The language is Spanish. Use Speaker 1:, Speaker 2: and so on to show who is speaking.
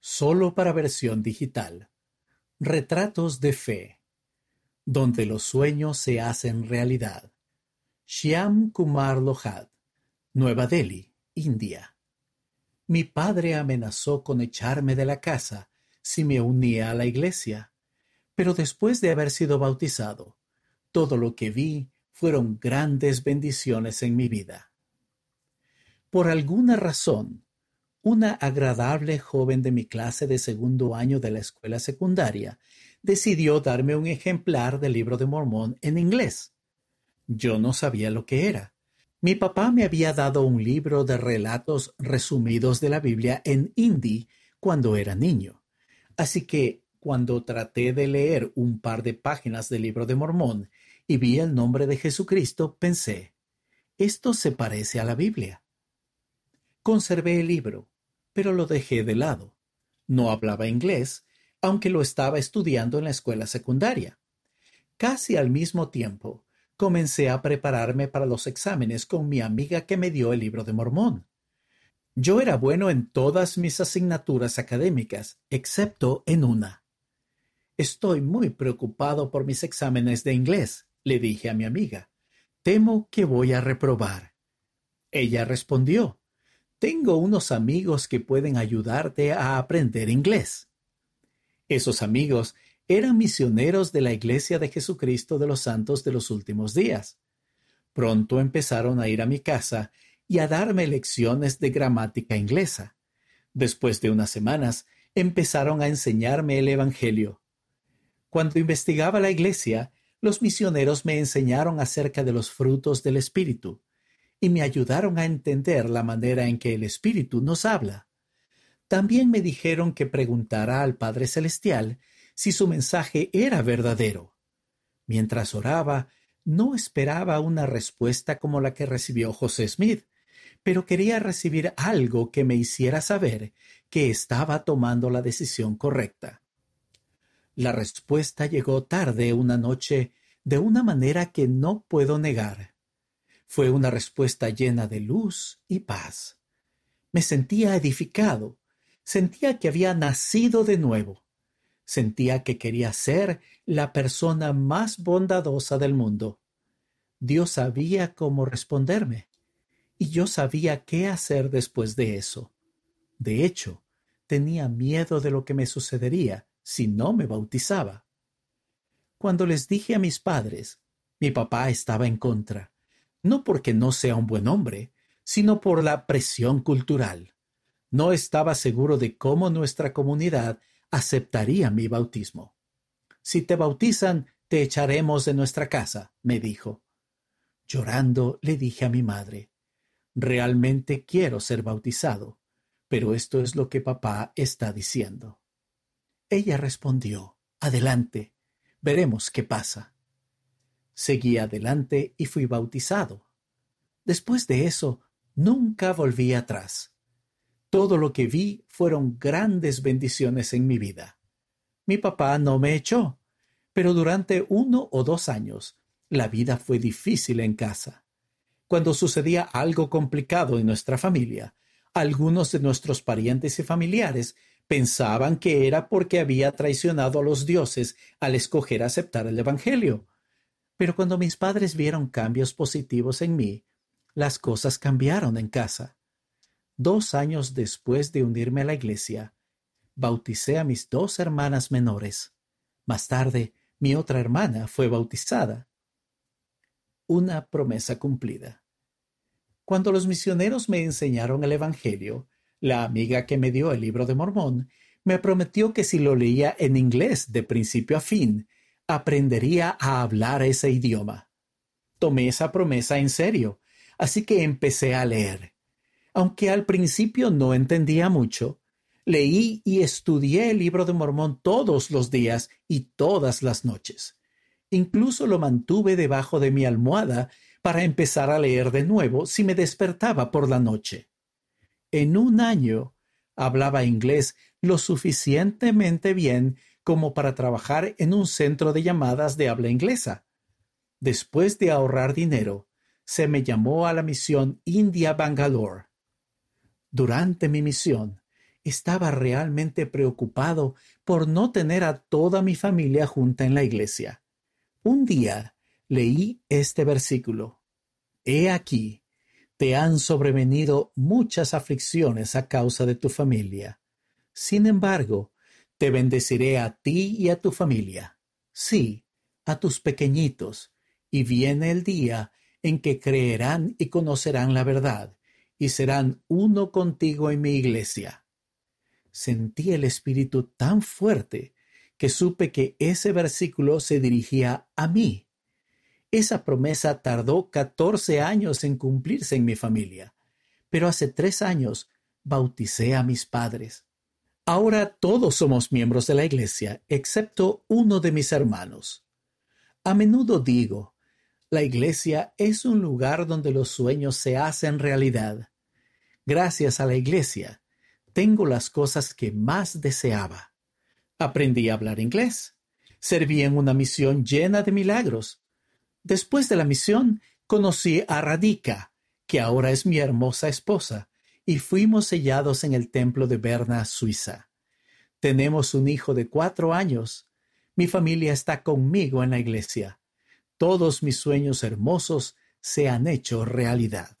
Speaker 1: solo para versión digital. Retratos de fe, donde los sueños se hacen realidad. Shyam Kumar Lohad, Nueva Delhi, India. Mi padre amenazó con echarme de la casa si me unía a la iglesia, pero después de haber sido bautizado, todo lo que vi fueron grandes bendiciones en mi vida. Por alguna razón, una agradable joven de mi clase de segundo año de la escuela secundaria decidió darme un ejemplar del libro de Mormón en inglés. Yo no sabía lo que era. Mi papá me había dado un libro de relatos resumidos de la Biblia en hindi cuando era niño. Así que cuando traté de leer un par de páginas del libro de Mormón y vi el nombre de Jesucristo, pensé, esto se parece a la Biblia. Conservé el libro, pero lo dejé de lado. No hablaba inglés, aunque lo estaba estudiando en la escuela secundaria. Casi al mismo tiempo, comencé a prepararme para los exámenes con mi amiga que me dio el libro de Mormón. Yo era bueno en todas mis asignaturas académicas, excepto en una. Estoy muy preocupado por mis exámenes de inglés, le dije a mi amiga. Temo que voy a reprobar. Ella respondió, Tengo unos amigos que pueden ayudarte a aprender inglés. Esos amigos eran misioneros de la Iglesia de Jesucristo de los Santos de los Últimos Días. Pronto empezaron a ir a mi casa y a darme lecciones de gramática inglesa. Después de unas semanas, empezaron a enseñarme el Evangelio. Cuando investigaba la Iglesia, los misioneros me enseñaron acerca de los frutos del Espíritu y me ayudaron a entender la manera en que el Espíritu nos habla. También me dijeron que preguntara al Padre Celestial si su mensaje era verdadero. Mientras oraba, no esperaba una respuesta como la que recibió José Smith, pero quería recibir algo que me hiciera saber que estaba tomando la decisión correcta. La respuesta llegó tarde una noche de una manera que no puedo negar. Fue una respuesta llena de luz y paz. Me sentía edificado, sentía que había nacido de nuevo. Sentía que quería ser la persona más bondadosa del mundo. Dios sabía cómo responderme, y yo sabía qué hacer después de eso. De hecho, tenía miedo de lo que me sucedería si no me bautizaba. Cuando les dije a mis padres, mi papá estaba en contra, no porque no sea un buen hombre, sino por la presión cultural. No estaba seguro de cómo nuestra comunidad aceptaría mi bautismo. Si te bautizan, te echaremos de nuestra casa, me dijo. Llorando le dije a mi madre, realmente quiero ser bautizado, pero esto es lo que papá está diciendo. Ella respondió, adelante, veremos qué pasa. Seguí adelante y fui bautizado. Después de eso, nunca volví atrás. Todo lo que vi fueron grandes bendiciones en mi vida. Mi papá no me echó, pero durante uno o dos años la vida fue difícil en casa. Cuando sucedía algo complicado en nuestra familia, algunos de nuestros parientes y familiares pensaban que era porque había traicionado a los dioses al escoger aceptar el Evangelio. Pero cuando mis padres vieron cambios positivos en mí, las cosas cambiaron en casa. Dos años después de unirme a la iglesia, bauticé a mis dos hermanas menores. Más tarde, mi otra hermana fue bautizada. Una promesa cumplida. Cuando los misioneros me enseñaron el Evangelio, la amiga que me dio el libro de Mormón me prometió que si lo leía en inglés de principio a fin, aprendería a hablar ese idioma. Tomé esa promesa en serio, así que empecé a leer. Aunque al principio no entendía mucho, leí y estudié el libro de Mormón todos los días y todas las noches. Incluso lo mantuve debajo de mi almohada para empezar a leer de nuevo si me despertaba por la noche. En un año hablaba inglés lo suficientemente bien como para trabajar en un centro de llamadas de habla inglesa. Después de ahorrar dinero, se me llamó a la misión India Bangalore. Durante mi misión, estaba realmente preocupado por no tener a toda mi familia junta en la iglesia. Un día leí este versículo. He aquí, te han sobrevenido muchas aflicciones a causa de tu familia. Sin embargo, te bendeciré a ti y a tu familia. Sí, a tus pequeñitos, y viene el día en que creerán y conocerán la verdad, y serán uno contigo en mi iglesia. Sentí el Espíritu tan fuerte que supe que ese versículo se dirigía a mí. Esa promesa tardó catorce años en cumplirse en mi familia, pero hace tres años bauticé a mis padres. Ahora todos somos miembros de la Iglesia, excepto uno de mis hermanos. A menudo digo, la Iglesia es un lugar donde los sueños se hacen realidad. Gracias a la Iglesia, tengo las cosas que más deseaba. Aprendí a hablar inglés. Serví en una misión llena de milagros. Después de la misión, conocí a Radika, que ahora es mi hermosa esposa, y fuimos sellados en el templo de Berna, Suiza. Tenemos un hijo de cuatro años. Mi familia está conmigo en la iglesia. Todos mis sueños hermosos se han hecho realidad.